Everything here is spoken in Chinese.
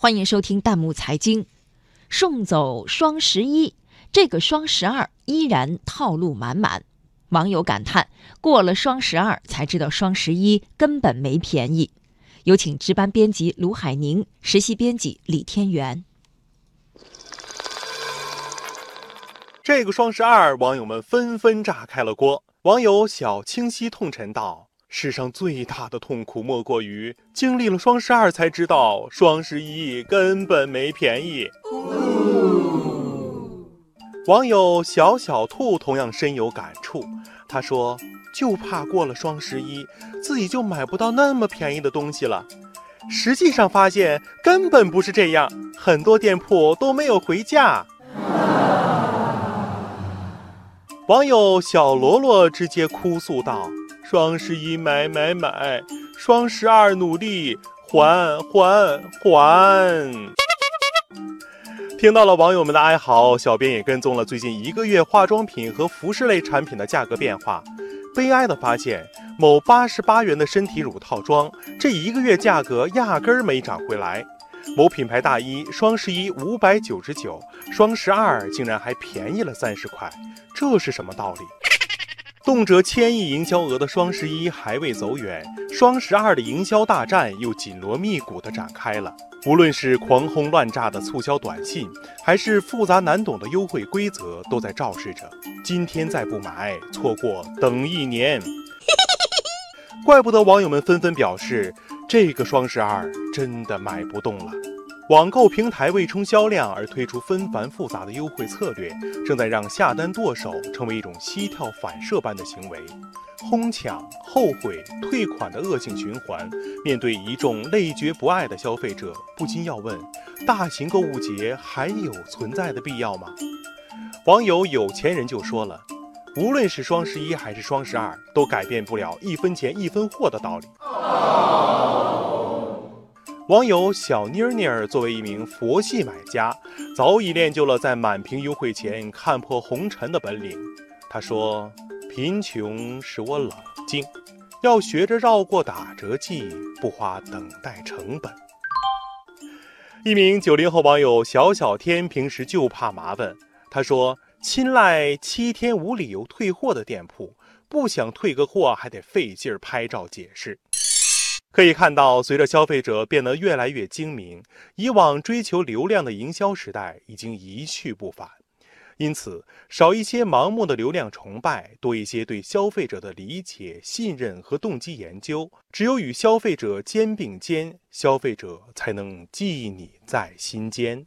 欢迎收听弹幕财经。送走双十一，这个双十二依然套路满满。网友感叹：过了双十二才知道双十一根本没便宜。有请值班编辑卢海宁，实习编辑李天元。这个双十二，网友们纷纷炸开了锅。网友小清晰痛陈道。世上最大的痛苦，莫过于经历了双十二才知道双十一根本没便宜。网友小小兔同样深有感触，他说：“就怕过了双十一，自己就买不到那么便宜的东西了。”实际上发现根本不是这样，很多店铺都没有回价。网友小罗罗直接哭诉道。双十一买买买，双十二努力还还还。听到了网友们的哀嚎，小编也跟踪了最近一个月化妆品和服饰类产品的价格变化。悲哀的发现，某八十八元的身体乳套装，这一个月价格压根儿没涨回来。某品牌大衣，双十一五百九十九，双十二竟然还便宜了三十块，这是什么道理？动辄千亿营销额的双十一还未走远，双十二的营销大战又紧锣密鼓地展开了。无论是狂轰乱炸的促销短信，还是复杂难懂的优惠规则，都在昭示着：今天再不买，错过等一年。怪不得网友们纷纷表示，这个双十二真的买不动了。网购平台为冲销量而推出纷繁复杂的优惠策略，正在让下单剁手成为一种膝跳反射般的行为，哄抢、后悔、退款的恶性循环。面对一众累觉不爱的消费者，不禁要问：大型购物节还有存在的必要吗？网友有钱人就说了：无论是双十一还是双十二，都改变不了一分钱一分货的道理。网友小妮儿妮儿作为一名佛系买家，早已练就了在满屏优惠前看破红尘的本领。她说：“贫穷使我冷静，要学着绕过打折季，不花等待成本。”一名九零后网友小小天平时就怕麻烦，他说：“青睐七天无理由退货的店铺，不想退个货还得费劲儿拍照解释。”可以看到，随着消费者变得越来越精明，以往追求流量的营销时代已经一去不返。因此，少一些盲目的流量崇拜，多一些对消费者的理解、信任和动机研究。只有与消费者肩并肩，消费者才能记你在心间。